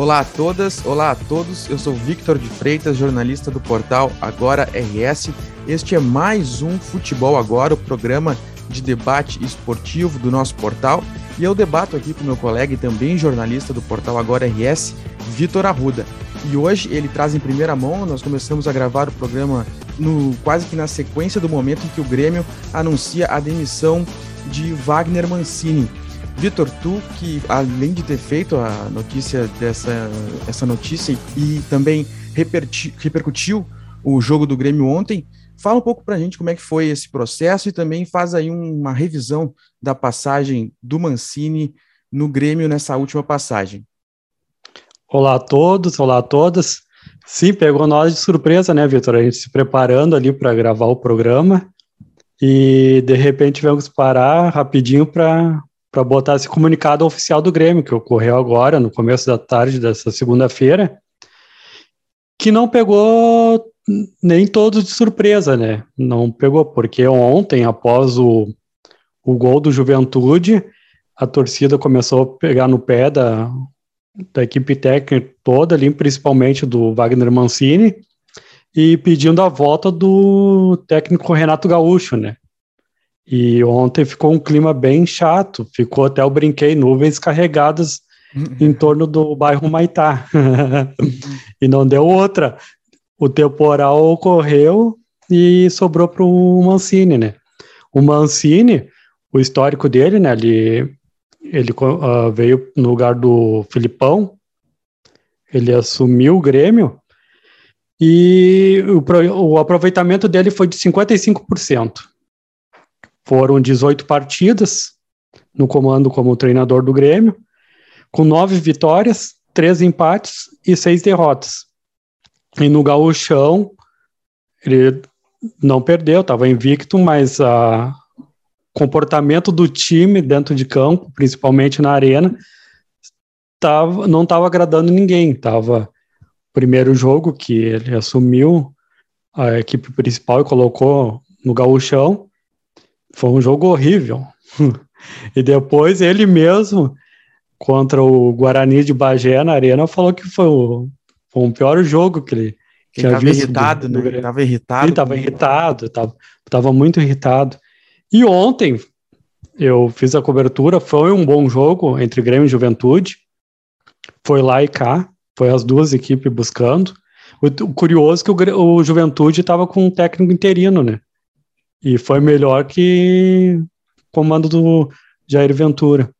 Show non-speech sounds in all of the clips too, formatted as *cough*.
Olá a todas, olá a todos. Eu sou Victor de Freitas, jornalista do portal Agora RS. Este é mais um Futebol Agora, o programa de debate esportivo do nosso portal. E eu debato aqui com meu colega e também jornalista do portal Agora RS, Vitor Arruda. E hoje ele traz em primeira mão, nós começamos a gravar o programa no quase que na sequência do momento em que o Grêmio anuncia a demissão de Wagner Mancini. Vitor, tu que além de ter feito a notícia dessa essa notícia e também repercutiu o jogo do Grêmio ontem, fala um pouco para a gente como é que foi esse processo e também faz aí uma revisão da passagem do Mancini no Grêmio nessa última passagem. Olá a todos, olá a todas. Sim, pegou nós de surpresa, né, Vitor? A gente se preparando ali para gravar o programa e de repente que parar rapidinho para para botar esse comunicado oficial do Grêmio, que ocorreu agora, no começo da tarde dessa segunda-feira, que não pegou nem todos de surpresa, né? Não pegou, porque ontem, após o, o gol do Juventude, a torcida começou a pegar no pé da, da equipe técnica toda ali, principalmente do Wagner Mancini, e pedindo a volta do técnico Renato Gaúcho, né? E ontem ficou um clima bem chato, ficou até eu brinquei, nuvens carregadas uhum. em torno do bairro Maitá. *laughs* e não deu outra. O temporal ocorreu e sobrou para o Mancini, né? O Mancini, o histórico dele, né? Ele, ele uh, veio no lugar do Filipão, ele assumiu o Grêmio e o, o aproveitamento dele foi de 55%. Foram 18 partidas no comando como treinador do Grêmio, com nove vitórias, três empates e seis derrotas. E no gauchão, ele não perdeu, estava invicto, mas o comportamento do time dentro de campo, principalmente na arena, tava, não estava agradando ninguém. Tava primeiro jogo que ele assumiu a equipe principal e colocou no gauchão, foi um jogo horrível. *laughs* e depois ele mesmo, contra o Guarani de Bagé na Arena, falou que foi o, foi o pior jogo que ele que tinha visto. Irritado, do, né? Tava irritado. Sim, tava irritado, tava, tava muito irritado. E ontem eu fiz a cobertura, foi um bom jogo entre Grêmio e Juventude. Foi lá e cá, foi as duas equipes buscando. O, o curioso é que o, o Juventude estava com um técnico interino, né? E foi melhor que comando do Jair Ventura.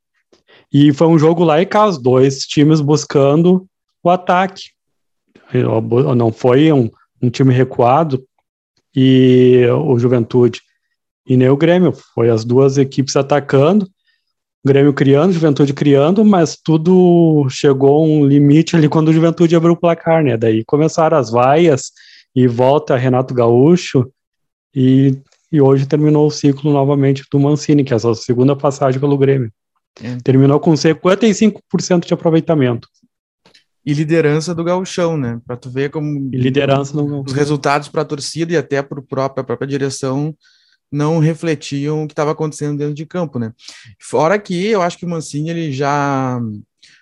E foi um jogo lá e cá, os dois times buscando o ataque. Não foi um, um time recuado e o Juventude e nem o Grêmio. Foi as duas equipes atacando, Grêmio criando, Juventude criando, mas tudo chegou a um limite ali quando o Juventude abriu o placar, né? Daí começaram as vaias e volta Renato Gaúcho e e hoje terminou o ciclo novamente do Mancini, que é a sua segunda passagem pelo Grêmio. É. Terminou com 55% de aproveitamento. E liderança do gauchão, né? Para tu ver como e liderança os resultados para a torcida e até para própria, a própria direção não refletiam o que estava acontecendo dentro de campo, né? Fora que eu acho que o Mancini ele já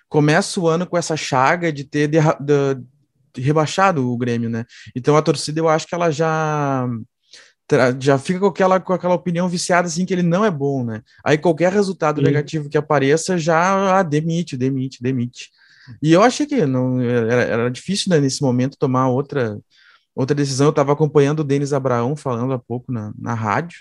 começa o ano com essa chaga de ter de, de, rebaixado o Grêmio, né? Então a torcida eu acho que ela já já fica com aquela, com aquela opinião viciada assim que ele não é bom, né? Aí qualquer resultado Sim. negativo que apareça já ah, demite, demite, demite. E eu achei que não era, era difícil né, nesse momento tomar outra outra decisão. Eu estava acompanhando o Denis Abraão falando há pouco na, na rádio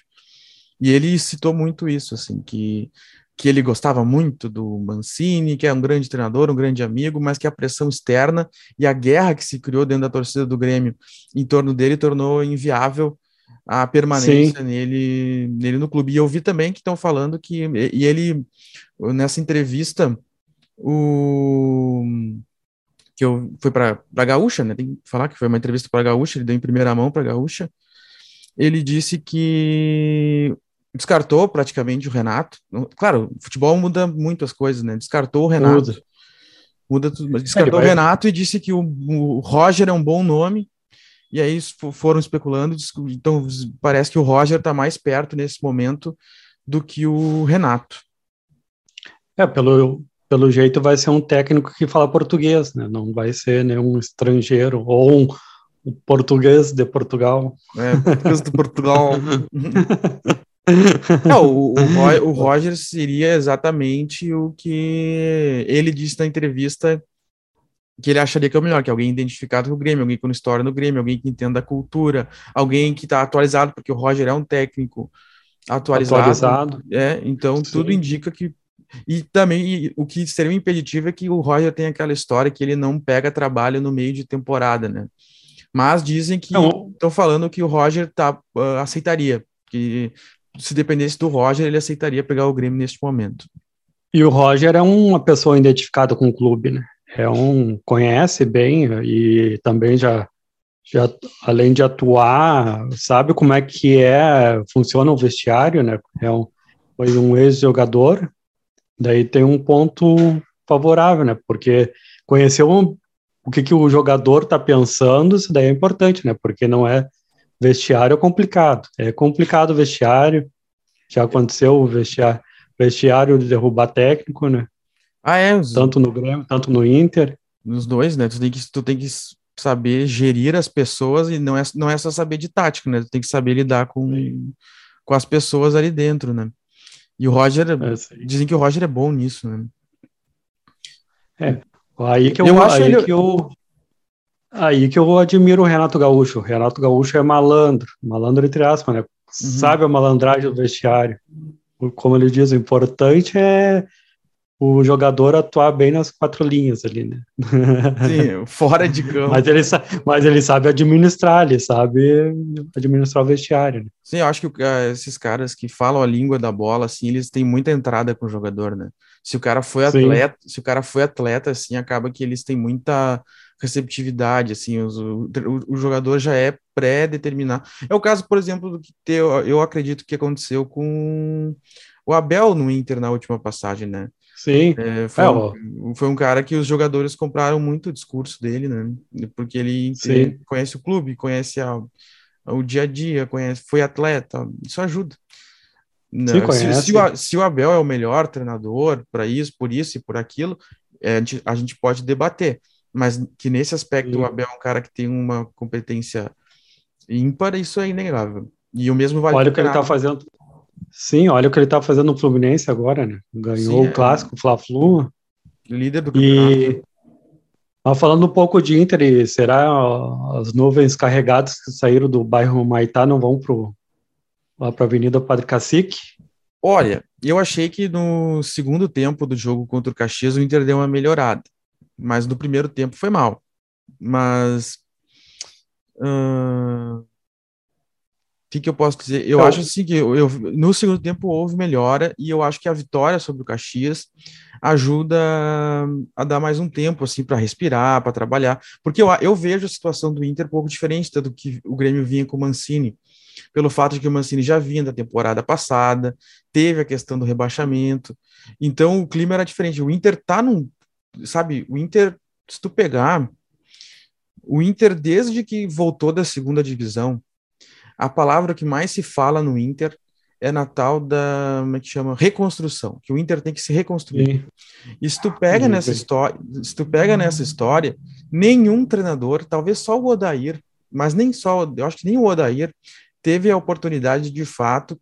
e ele citou muito isso, assim, que que ele gostava muito do Mancini, que é um grande treinador, um grande amigo, mas que a pressão externa e a guerra que se criou dentro da torcida do Grêmio em torno dele tornou inviável a permanência nele, nele no clube. E eu vi também que estão falando que e ele nessa entrevista o que eu foi para a Gaúcha, né? Tem que falar que foi uma entrevista para a Gaúcha, ele deu em primeira mão para a Gaúcha. Ele disse que descartou praticamente o Renato. Claro, o futebol muda muito as coisas, né? Descartou o Renato. Muda, muda tudo, mas descartou o Renato e disse que o, o Roger é um bom nome e aí foram especulando, então parece que o Roger está mais perto nesse momento do que o Renato. É, pelo, pelo jeito vai ser um técnico que fala português, né? Não vai ser nenhum estrangeiro ou um, um português de Portugal. É, português de Portugal. Não, *laughs* o, o, o Roger seria exatamente o que ele disse na entrevista que ele acharia que é o melhor, que é alguém identificado com o Grêmio, alguém com história no Grêmio, alguém que entenda a cultura, alguém que está atualizado, porque o Roger é um técnico atualizado. atualizado. É, então Sim. tudo indica que. E também o que seria um impeditivo é que o Roger tem aquela história que ele não pega trabalho no meio de temporada, né? Mas dizem que estão falando que o Roger tá, uh, aceitaria, que se dependesse do Roger, ele aceitaria pegar o Grêmio neste momento. E o Roger é uma pessoa identificada com o clube, né? É um conhece bem e também já já além de atuar, sabe como é que é funciona o vestiário, né? É um, foi um ex-jogador, daí tem um ponto favorável, né? Porque conheceu um, o que, que o jogador está pensando, isso daí é importante, né? Porque não é vestiário complicado. É complicado o vestiário. Já aconteceu o vestiário, vestiário de derrubar técnico, né? Ah, é? Tanto no Grêmio, tanto no Inter. Nos dois, né? Tu tem que, tu tem que saber gerir as pessoas e não é, não é só saber de tática, né? Tu tem que saber lidar com, com as pessoas ali dentro, né? E o Roger, é, dizem que o Roger é bom nisso, né? É, aí que eu, eu acho aí ele... que eu Aí que eu admiro o Renato Gaúcho. O Renato Gaúcho é malandro, malandro entre aspas, né? Uhum. Sabe a malandragem do vestiário. Como ele diz, o importante é o jogador atuar bem nas quatro linhas ali, né? Sim, *laughs* fora de campo. mas, ele mas ele sabe administrar, ele sabe administrar o vestiário. Né? Sim, eu acho que uh, esses caras que falam a língua da bola, assim, eles têm muita entrada com o jogador, né? Se o cara foi atleta, Sim. se o cara foi atleta, assim, acaba que eles têm muita receptividade, assim, os, o, o, jogador já é pré-determinado. É o caso, por exemplo, do que eu, eu acredito que aconteceu com o Abel no Inter na última passagem, né? Sim. É, foi, é, um, foi, um, cara que os jogadores compraram muito o discurso dele, né? Porque ele Sim. conhece o clube, conhece a, o dia a dia, conhece, foi atleta, isso ajuda. Sim, se, se, o, se, o, Abel é o melhor treinador para isso, por isso e por aquilo, é, a, gente, a gente pode debater mas que nesse aspecto Sim. o Abel é um cara que tem uma competência ímpar, isso é inegável. E o mesmo vale Olha o que ele está fazendo. Sim, olha o que ele está fazendo no Fluminense agora, né? Ganhou Sim, o é. clássico, o Fla-Flu. Líder do campeonato. E falando um pouco de Inter, será as nuvens carregadas que saíram do bairro Maitá não vão pro, lá para a Avenida Padre Cacique? Olha, eu achei que no segundo tempo do jogo contra o Caxias o Inter deu uma melhorada mas no primeiro tempo foi mal. Mas. Uh, que, que eu posso dizer? Eu então, acho assim que eu, eu, no segundo tempo houve melhora e eu acho que a vitória sobre o Caxias ajuda a dar mais um tempo assim para respirar, para trabalhar, porque eu, eu vejo a situação do Inter um pouco diferente do que o Grêmio vinha com o Mancini, pelo fato de que o Mancini já vinha da temporada passada, teve a questão do rebaixamento, então o clima era diferente. O Inter tá num sabe, o Inter, se tu pegar, o Inter, desde que voltou da segunda divisão, a palavra que mais se fala no Inter é na tal da, como é que chama? Reconstrução, que o Inter tem que se reconstruir. Sim. E se tu pega Sim. nessa história, se tu pega nessa história, nenhum treinador, talvez só o Odair, mas nem só, eu acho que nem o Odair teve a oportunidade de fato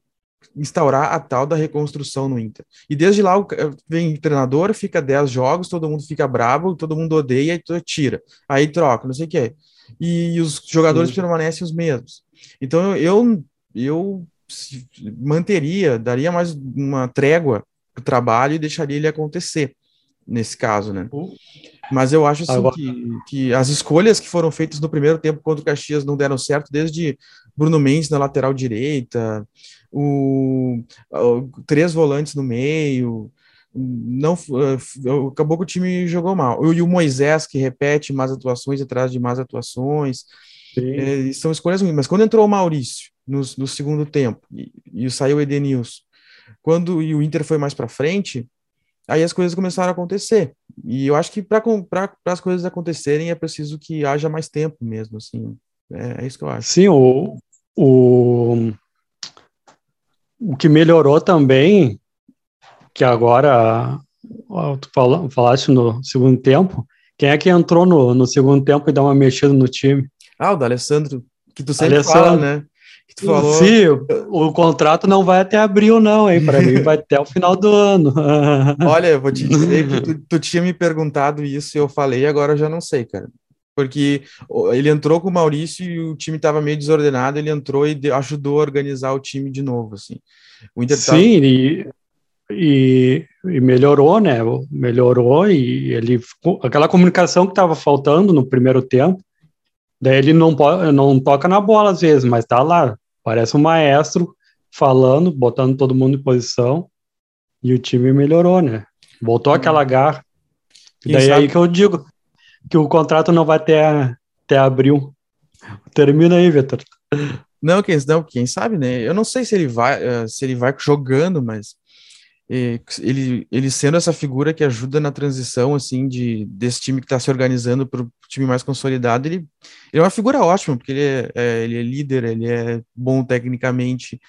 instaurar a tal da reconstrução no Inter. E desde lá vem treinador, fica 10 jogos, todo mundo fica bravo, todo mundo odeia e tira. Aí troca, não sei o que. E os jogadores Sim. permanecem os mesmos. Então eu eu manteria, daria mais uma trégua para o trabalho e deixaria ele acontecer nesse caso, né? Mas eu acho assim, Agora... que, que as escolhas que foram feitas no primeiro tempo contra o Caxias não deram certo, desde Bruno Mendes na lateral direita, o, o três volantes no meio, não uh, acabou que o time jogou mal. E o Moisés que repete mais atuações atrás de mais atuações. É, são escolhas ruins. Mas quando entrou o Maurício no, no segundo tempo e, e saiu o Edenilson, quando e o Inter foi mais para frente, aí as coisas começaram a acontecer. E eu acho que para as coisas acontecerem é preciso que haja mais tempo mesmo, assim. É, é, isso que eu acho. Sim, o, o, o que melhorou também, que agora tu falaste no segundo tempo, quem é que entrou no, no segundo tempo e dá uma mexida no time? Ah, o D'Alessandro, que tu sempre Alessandro. fala, né? Que tu falou. Sim, o, o, contrato não vai até abril, não, hein? Para mim vai até o final do ano. *laughs* Olha, eu vou te dizer que tu, tu tinha me perguntado isso e eu falei, agora eu já não sei, cara porque ele entrou com o Maurício e o time estava meio desordenado, ele entrou e ajudou a organizar o time de novo, assim. O Inter Sim, tava... e, e, e, melhorou, né? Melhorou e ele aquela comunicação que estava faltando no primeiro tempo, daí ele não não toca na bola às vezes, mas tá lá, parece um maestro falando, botando todo mundo em posição e o time melhorou, né? Voltou uhum. aquela garra. E daí é aí que eu digo, que o contrato não vai até, até abril. Termina aí, Vitor. Não, quem, não, quem sabe, né? Eu não sei se ele vai, eh, se ele vai jogando, mas ele, ele sendo essa figura que ajuda na transição, assim, de, desse time que está se organizando para o time mais consolidado, ele, ele, é uma figura ótima, porque ele é, é, ele é líder, ele é bom tecnicamente,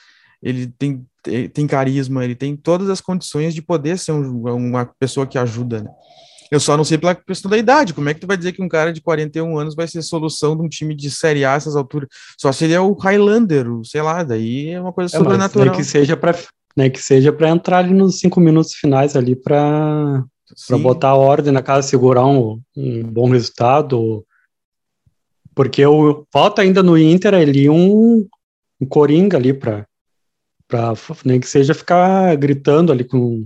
ele tem, tem carisma, ele tem todas as condições de poder ser um, uma pessoa que ajuda, né? Eu só não sei pela questão da idade. Como é que tu vai dizer que um cara de 41 anos vai ser solução de um time de Série A essas alturas? Só se ele é o Highlander, o, sei lá, daí é uma coisa é, sobrenatural. Que seja para nem que seja para entrar ali nos cinco minutos finais ali para para botar a ordem na casa, segurar um, um bom resultado. Porque falta ainda no Inter ali um, um coringa ali para nem que seja ficar gritando ali com,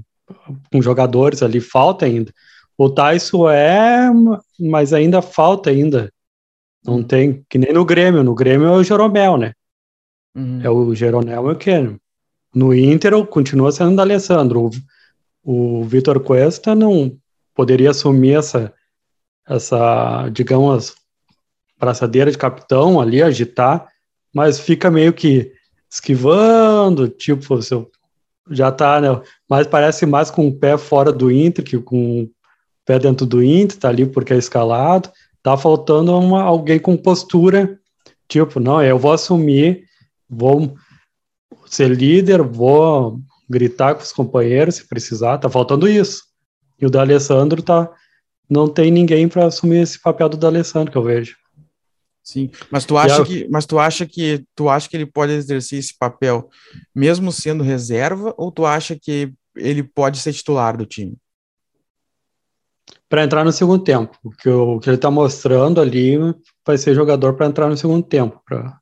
com jogadores ali, falta ainda. O Tyson é, mas ainda falta ainda. Não uhum. tem, que nem no Grêmio. No Grêmio é o Jeromel, né? Uhum. É o Jeromel e o Keno. No Inter continua sendo o Alessandro. O, o Vitor Cuesta não poderia assumir essa, essa, digamos, braçadeira de capitão ali, agitar, mas fica meio que esquivando, tipo, você já tá, né? Mas parece mais com o pé fora do Inter que com pé dentro do Inter, tá ali porque é escalado, tá faltando uma, alguém com postura, tipo, não, eu vou assumir, vou ser líder, vou gritar com os companheiros se precisar, tá faltando isso. E o D'Alessandro tá, não tem ninguém para assumir esse papel do D'Alessandro que eu vejo. Sim, mas tu acha que, mas tu acha que, tu acha que ele pode exercer esse papel mesmo sendo reserva ou tu acha que ele pode ser titular do time? para entrar no segundo tempo. O que, o que ele está mostrando ali vai ser jogador para entrar no segundo tempo. Pra,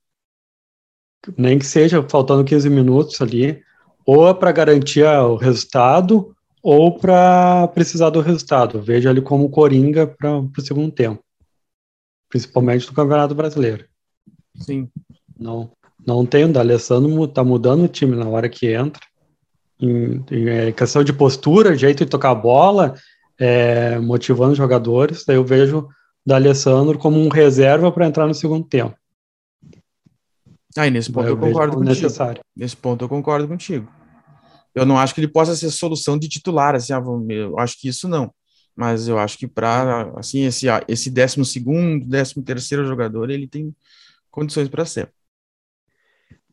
nem que seja faltando 15 minutos ali, ou é para garantir o resultado, ou para precisar do resultado. Veja ele como coringa para o segundo tempo, principalmente no Campeonato Brasileiro. Sim. Não, não tem o D'Alessandro, está mudando o time na hora que entra. Em, em, é questão de postura, jeito de tocar a bola, é, motivando os jogadores. Daí eu vejo o Alessandro como um reserva para entrar no segundo tempo. E nesse ponto eu, eu concordo contigo. Necessário. Nesse ponto eu concordo contigo. Eu não acho que ele possa ser solução de titular, assim, ah, eu acho que isso não. Mas eu acho que para assim esse ah, esse décimo segundo, décimo terceiro jogador, ele tem condições para ser.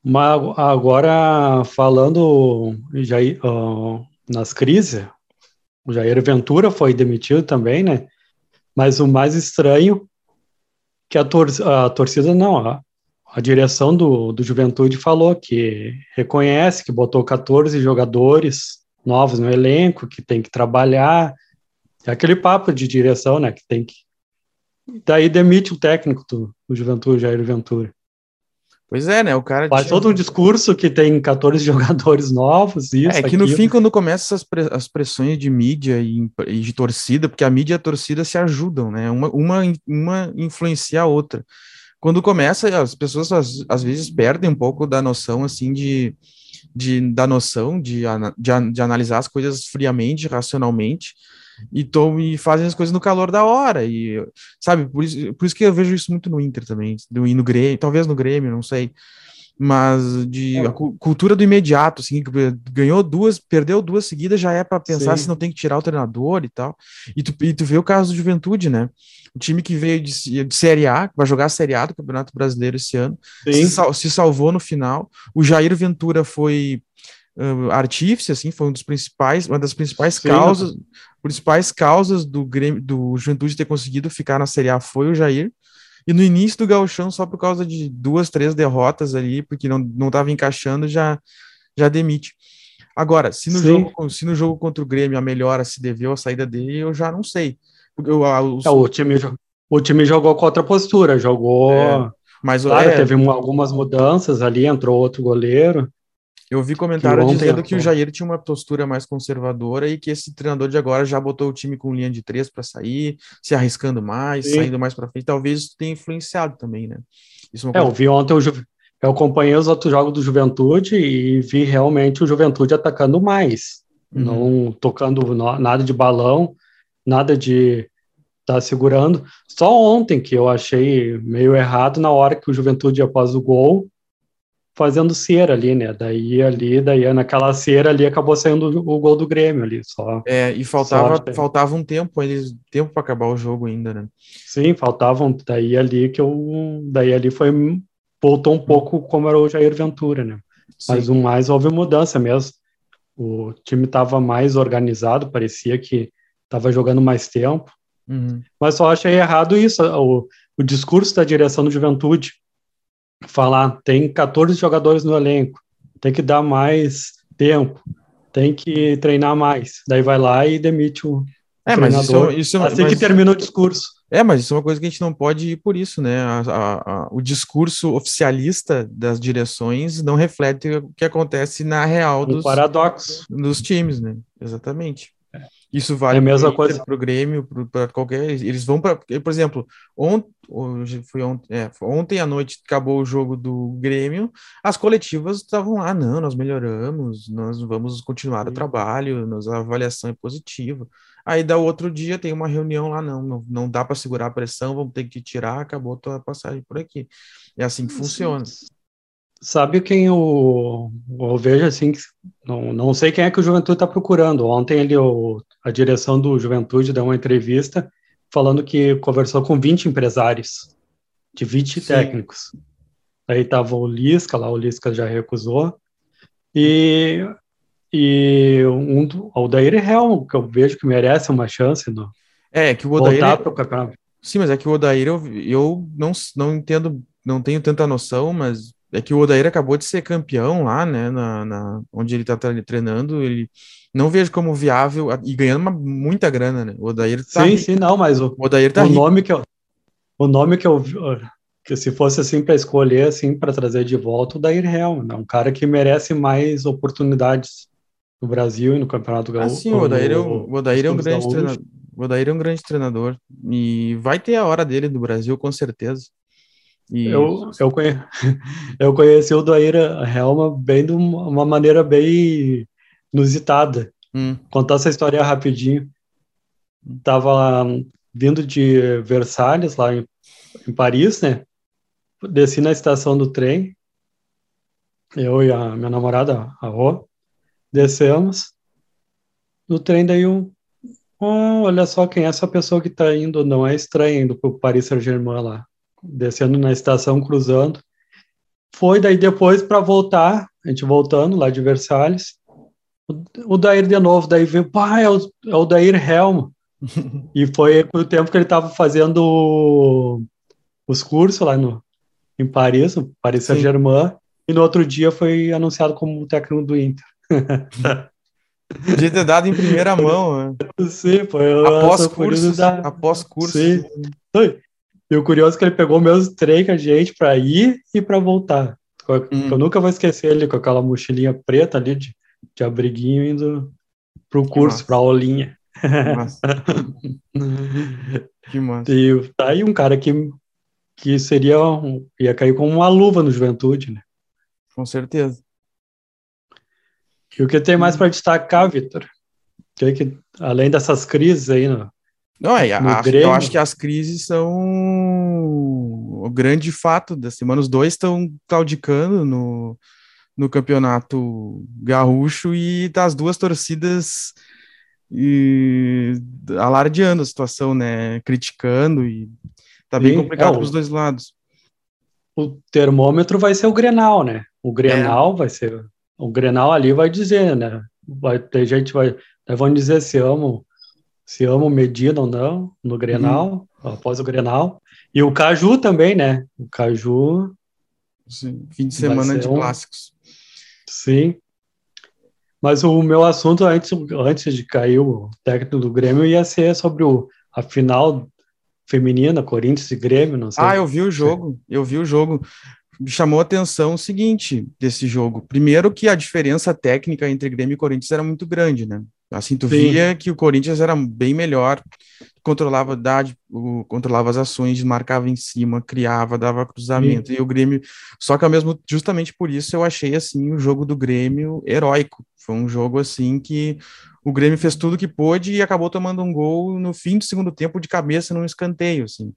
Mas agora falando já uh, nas crises, o Jair Ventura foi demitido também, né? Mas o mais estranho que a, tor a torcida não, a, a direção do, do Juventude falou que reconhece que botou 14 jogadores novos no elenco, que tem que trabalhar. É aquele papo de direção, né? Que tem que. Daí demite o técnico do, do Juventude, Jair Ventura. Pois é, né? O cara. Faz tinha... todo um discurso que tem 14 *laughs* jogadores novos, isso. É que aquilo. no fim, quando começa as, as pressões de mídia e, e, de torcida, porque a mídia e a torcida se ajudam, né? Uma, uma, uma influencia a outra. Quando começa, as pessoas às, às vezes perdem um pouco da noção, assim, de, de da noção de, de, de analisar as coisas friamente, racionalmente e, tom, e fazem as coisas no calor da hora. E, sabe, por isso, por isso que eu vejo isso muito no Inter também, do, e no Grêmio, talvez no Grêmio, não sei. Mas de é. cultura do imediato, assim, ganhou duas, perdeu duas seguidas, já é para pensar Sim. se não tem que tirar o treinador e tal. E tu, e tu vê o caso do Juventude, né? O time que veio de, de Série A, vai jogar a Série A do Campeonato Brasileiro esse ano, se, sal, se salvou no final. O Jair Ventura foi uh, artífice, assim, foi um dos principais, uma das principais Sim, causas, não. principais causas do Grêmio, do Juventude ter conseguido ficar na Série A foi o Jair. E no início do Gauchão, só por causa de duas, três derrotas ali, porque não não estava encaixando, já já demite. Agora, se no, jogo, se no jogo contra o Grêmio a melhora se deveu à saída dele, eu já não sei. Eu, o, é, o, time, o time jogou com outra postura, jogou. É, mas claro, é, teve algumas mudanças ali, entrou outro goleiro. Eu vi comentário dizendo que o Jair tinha uma postura mais conservadora e que esse treinador de agora já botou o time com linha de três para sair, se arriscando mais, Sim. saindo mais para frente. Talvez isso tenha influenciado também, né? Isso é, é eu vi ontem o Ju... eu acompanhei os outros jogos do Juventude e vi realmente o Juventude atacando mais, uhum. não tocando nada de balão, nada de tá segurando. Só ontem que eu achei meio errado na hora que o Juventude após o gol fazendo cera ali, né? Daí ali, daí naquela cera ali acabou saindo o gol do Grêmio ali, só. É, e faltava, faltava um tempo, eles tempo para acabar o jogo ainda, né? Sim, faltavam daí ali que eu daí ali foi voltou um pouco como era o Jair Ventura, né? Sim. Mas o mais houve mudança mesmo. O time estava mais organizado, parecia que estava jogando mais tempo. Uhum. Mas só achei errado isso, o, o discurso da direção do Juventude falar, tem 14 jogadores no elenco, tem que dar mais tempo, tem que treinar mais. Daí vai lá e demite o é, treinador. Mas isso, isso, assim mas, que termina o discurso. É, mas isso é uma coisa que a gente não pode ir por isso, né? A, a, a, o discurso oficialista das direções não reflete o que acontece na real dos, um paradoxo. dos times, né? Exatamente. Isso vale é a mesma coisa para o Grêmio, para qualquer. Eles vão para. Por exemplo, ontem, hoje foi ontem, é, ontem à noite acabou o jogo do Grêmio, as coletivas estavam lá, não, nós melhoramos, nós vamos continuar o trabalho, a avaliação é positiva. Aí da outro dia tem uma reunião lá, não, não, não dá para segurar a pressão, vamos ter que tirar, acabou a passagem por aqui. É assim que funciona. Sabe quem eu, eu vejo assim, não, não sei quem é que o Juventude está procurando. Ontem ele, o, a direção do Juventude deu uma entrevista falando que conversou com 20 empresários, de 20 Sim. técnicos. Aí estava o Lisca, lá o Lisca já recusou. E, e um, o Odair Helm, que eu vejo que merece uma chance no, é, que o Odair, voltar para o campeonato. Sim, mas é que o Odair eu, eu não, não entendo, não tenho tanta noção, mas é que o Odair acabou de ser campeão lá, né, na, na onde ele tá treinando, ele não vejo como viável e ganhando uma, muita grana, né? O Odair tá Sim, rico. sim, não, mas o, o Odair tá o nome que eu, o nome que eu que se fosse assim para escolher assim para trazer de volta o Odair Helm, né? um cara que merece mais oportunidades no Brasil e no Campeonato Gaúcho. Ah, sim, o Odair, é, o Odair é um grande treinador. O Odair é um grande treinador e vai ter a hora dele no Brasil com certeza. E... Eu, eu, conhe... *laughs* eu conheci o Doaira Helma bem de uma maneira bem inusitada. Hum. Contar essa história rapidinho. Tava vindo de Versalhes, lá em, em Paris, né? Desci na estação do trem, eu e a minha namorada, a Rô, descemos. No trem, daí um. Oh, olha só quem é essa pessoa que tá indo, não é estranho indo pro Paris Saint-Germain lá descendo na estação, cruzando. Foi daí depois para voltar, a gente voltando lá de Versalhes, o, o Dair de novo, daí veio, pá, é o, é o Dair Helm. *laughs* e foi o tempo que ele estava fazendo os cursos lá no, em Paris, no Paris Saint-Germain, e no outro dia foi anunciado como técnico do Inter. *laughs* Podia ter dado em primeira mão, né? *laughs* Sim, foi após curso. Após curso. Sim. E o curioso é que ele pegou o mesmo trem que a gente para ir e para voltar. Hum. Eu nunca vou esquecer ele com aquela mochilinha preta ali de, de abriguinho indo pro curso, para aulinha. Que *laughs* massa. que massa. E tá aí um cara que, que seria ia cair como uma luva no Juventude, né? Com certeza. E o que tem mais para destacar, Vitor? Que, que além dessas crises aí no, não, é, a, eu acho que as crises são o grande fato da semana. Os dois estão claudicando no, no campeonato gaúcho e das duas torcidas e, alardeando a situação, né? Criticando e tá bem Sim, complicado é, para os dois lados. O termômetro vai ser o Grenal, né? O Grenal é. vai ser o Grenal ali vai dizer, né? Vai ter gente vai, vão dizer se amam, se amam Medina ou não no Grenal, uhum. após o Grenal. E o Caju também, né? O Caju. Sim, fim de semana de um... clássicos. Sim. Mas o meu assunto antes, antes de cair o técnico do Grêmio ia ser sobre o, a final feminina, Corinthians e Grêmio, não sei. Ah, eu vi o jogo, eu vi o jogo. Me chamou a atenção o seguinte desse jogo. Primeiro que a diferença técnica entre Grêmio e Corinthians era muito grande, né? Assim, tu Sim. via que o Corinthians era bem melhor, controlava a idade, controlava as ações, marcava em cima, criava, dava cruzamento, Sim. e o Grêmio, só que ao mesmo, justamente por isso eu achei, assim, o jogo do Grêmio heróico, foi um jogo, assim, que o Grêmio fez tudo que pôde e acabou tomando um gol no fim do segundo tempo de cabeça num escanteio, assim.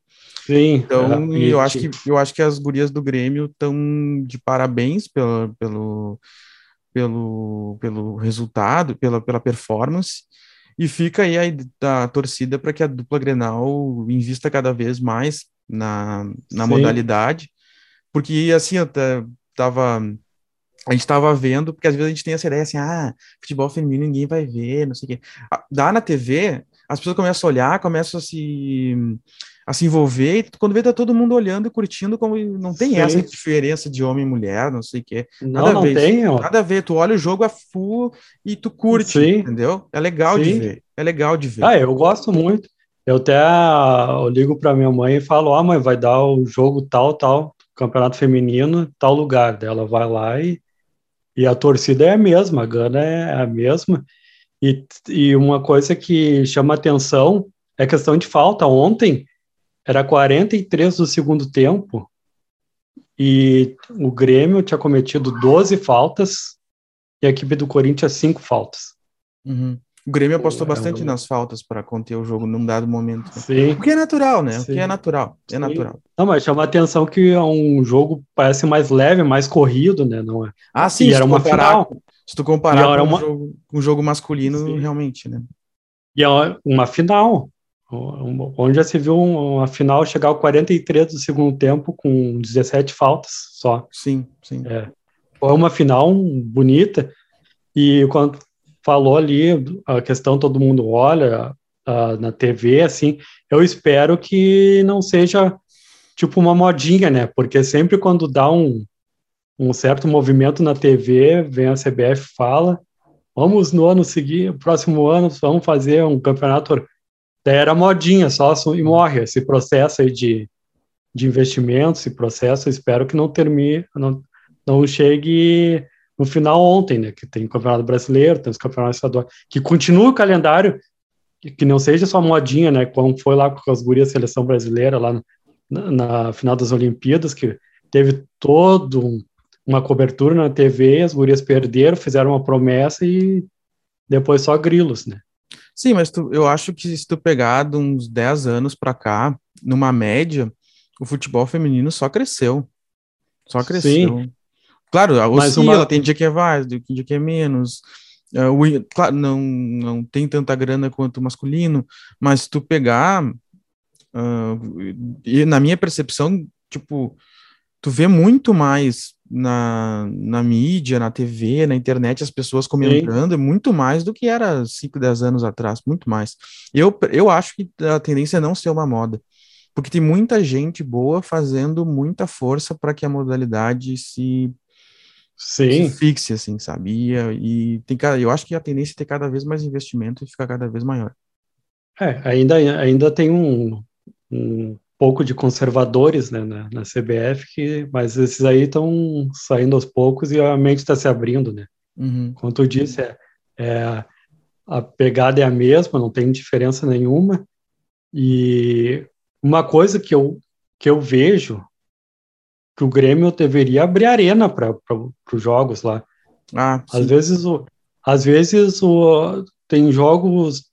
Sim. Então, é, eu, acho que, eu acho que as gurias do Grêmio estão de parabéns pelo, pelo pelo, pelo resultado, pela, pela performance, e fica aí a, a torcida para que a dupla Grenal invista cada vez mais na, na modalidade, porque assim, eu tava a gente estava vendo, porque às vezes a gente tem essa ideia assim, ah, futebol feminino ninguém vai ver, não sei o quê. Dá na TV, as pessoas começam a olhar, começam a se a se envolver, e quando vê tá todo mundo olhando e curtindo, como não tem Sim. essa diferença de homem e mulher, não sei o quê. Nada não, não ver, tem. Ó. Nada a ver, tu olha o jogo a full e tu curte, Sim. entendeu? É legal Sim. de ver, é legal de ver. Ah, eu gosto muito. Eu até eu ligo para minha mãe e falo, ah, mãe, vai dar o jogo tal, tal, campeonato feminino, tal lugar. Ela vai lá e, e a torcida é a mesma, a Gana é a mesma. E, e uma coisa que chama atenção é a questão de falta. Ontem, era 43 do segundo tempo e o Grêmio tinha cometido 12 faltas e a equipe do Corinthians 5 faltas. Uhum. O Grêmio apostou é, bastante nas faltas para conter o jogo num dado momento. Sim. O que é natural, né? Sim. O que é natural. É Sim. natural. Não, mas chama a atenção que é um jogo parece mais leve, mais corrido, né? Não é? Ah, sim. E era uma comparar, final. Se tu comparar com, uma... um jogo, com um jogo masculino, realmente, né? E é uma final. Onde já se viu uma final chegar ao 43 do segundo tempo com 17 faltas só. Sim, sim. É, foi uma final bonita e quando falou ali a questão todo mundo olha na TV assim, eu espero que não seja tipo uma modinha, né? Porque sempre quando dá um, um certo movimento na TV, vem a CBF fala, vamos no ano seguinte, próximo ano vamos fazer um campeonato Daí era modinha, só e morre. Esse processo aí de, de investimento, esse processo, espero que não termine, não, não chegue no final ontem, né? Que tem o Campeonato Brasileiro, tem os campeonatos estaduais, que continue o calendário, que, que não seja só modinha, né? Como foi lá com as gurias seleção brasileira, lá na, na final das Olimpíadas, que teve todo um, uma cobertura na TV, as gurias perderam, fizeram uma promessa e depois só grilos, né? Sim, mas tu, eu acho que se tu pegar de uns 10 anos para cá, numa média, o futebol feminino só cresceu. Só cresceu. Sim. Claro, oscila, uma... tem dia que é mais, tem dia que é menos. Uh, o, claro, não, não tem tanta grana quanto o masculino, mas se tu pegar, uh, e na minha percepção, tipo, tu vê muito mais na, na mídia, na TV, na internet, as pessoas comentando, Sim. muito mais do que era 5, 10 anos atrás, muito mais. Eu, eu acho que a tendência é não ser uma moda, porque tem muita gente boa fazendo muita força para que a modalidade se, se fixe, assim, sabia? E tem, eu acho que a tendência é ter cada vez mais investimento e ficar cada vez maior. É, ainda, ainda tem um, um pouco de conservadores né, na, na CBF, que, mas esses aí estão saindo aos poucos e a mente está se abrindo, né? Uhum. Como tu disse, é, é, a pegada é a mesma, não tem diferença nenhuma. E uma coisa que eu, que eu vejo que o Grêmio deveria abrir arena para os jogos lá. Ah, às vezes, o, às vezes o, tem jogos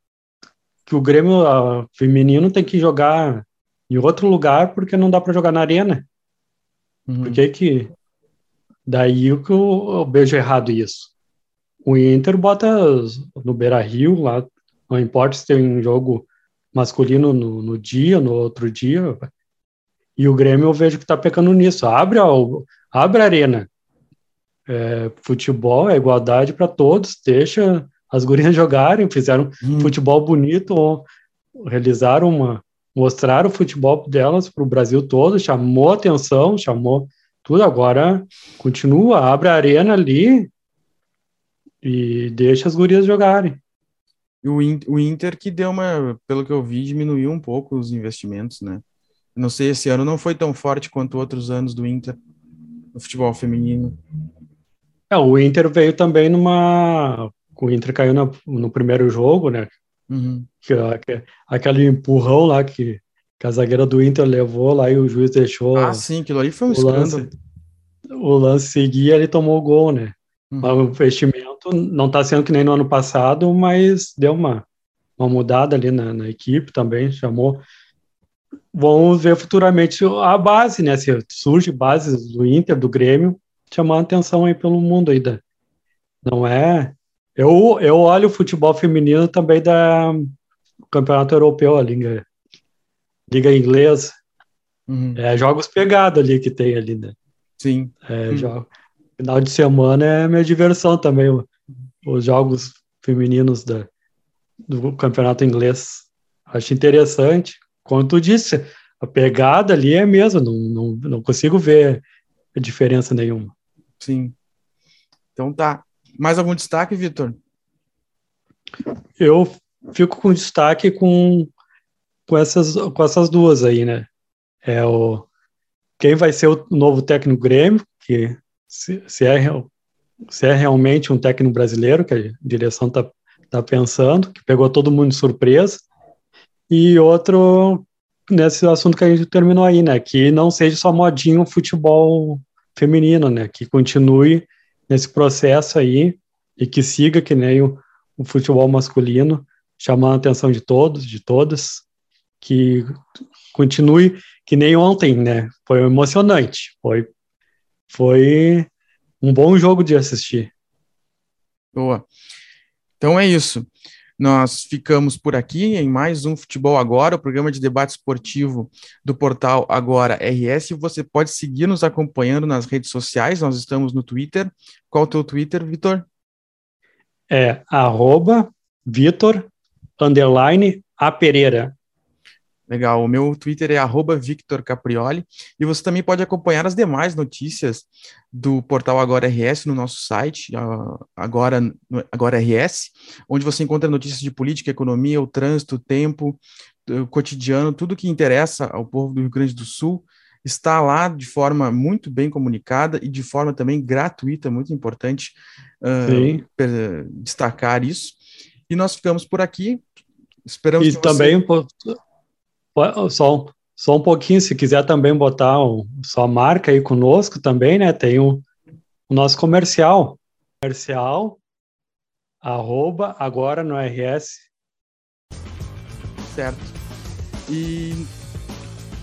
que o Grêmio a, feminino tem que jogar em outro lugar porque não dá para jogar na arena. Uhum. Por que que... Daí o que eu, eu vejo errado isso. O Inter bota no Beira-Rio lá, não importa se tem um jogo masculino no, no dia, no outro dia, e o Grêmio eu vejo que está pecando nisso. Abre a, abre a arena. é, futebol é igualdade para todos, deixa as gurias *laughs* jogarem, fizeram hum. futebol bonito, realizaram uma, mostraram o futebol delas para o Brasil todo, chamou atenção, chamou tudo. Agora continua, abre a arena ali e deixa as gurias jogarem. E o, o Inter que deu uma, pelo que eu vi, diminuiu um pouco os investimentos, né? Não sei, esse ano não foi tão forte quanto outros anos do Inter no futebol feminino. É, o Inter veio também numa. O Inter caiu no, no primeiro jogo, né? Uhum. Que, que, aquele empurrão lá que, que a zagueira do Inter levou lá e o juiz deixou. Ah, sim, aquilo ali foi um o escândalo. Lance, o lance seguia, ele tomou o gol, né? Uhum. O investimento não está sendo que nem no ano passado, mas deu uma, uma mudada ali na, na equipe também, chamou. Vamos ver futuramente a base, né? Se surge bases do Inter, do Grêmio, chamando atenção aí pelo mundo ainda. Não é eu, eu olho o futebol feminino também da Campeonato Europeu, a Liga, Liga Inglesa. Uhum. É jogos pegados ali que tem ali, né? Sim. É, uhum. jogo, final de semana é minha diversão também, os jogos femininos da, do Campeonato Inglês. Acho interessante. Como tu disse, a pegada ali é mesmo, não, não, não consigo ver diferença nenhuma. Sim. Então tá. Mais algum destaque, Vitor? Eu fico com destaque com, com, essas, com essas duas aí, né? É o, quem vai ser o novo técnico Grêmio, que se, se, é, se é realmente um técnico brasileiro, que a direção está tá pensando, que pegou todo mundo de surpresa, e outro nesse assunto que a gente terminou aí, né? Que não seja só modinho futebol feminino, né? Que continue nesse processo aí e que siga que nem o, o futebol masculino, chamando a atenção de todos, de todas, que continue que nem ontem, né? Foi emocionante, foi, foi um bom jogo de assistir. Boa. Então é isso. Nós ficamos por aqui em mais um Futebol Agora, o programa de debate esportivo do portal Agora RS. Você pode seguir nos acompanhando nas redes sociais. Nós estamos no Twitter. Qual o teu Twitter, Vitor? É arroba Vitor underline A Pereira. Legal, o meu Twitter é arroba Victor Caprioli e você também pode acompanhar as demais notícias do portal Agora RS no nosso site, Agora, Agora RS, onde você encontra notícias de política, economia, o trânsito, o tempo, o cotidiano, tudo que interessa ao povo do Rio Grande do Sul está lá de forma muito bem comunicada e de forma também gratuita, muito importante uh, destacar isso. E nós ficamos por aqui. Esperamos e também você só, só um pouquinho, se quiser também botar o, sua marca aí conosco também, né? Tem o, o nosso comercial. Comercial, arroba, agora no RS. Certo. E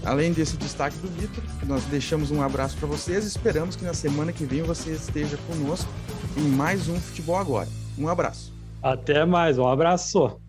além desse destaque do Vitor, nós deixamos um abraço para vocês. Esperamos que na semana que vem você esteja conosco em mais um Futebol Agora. Um abraço. Até mais, um abraço.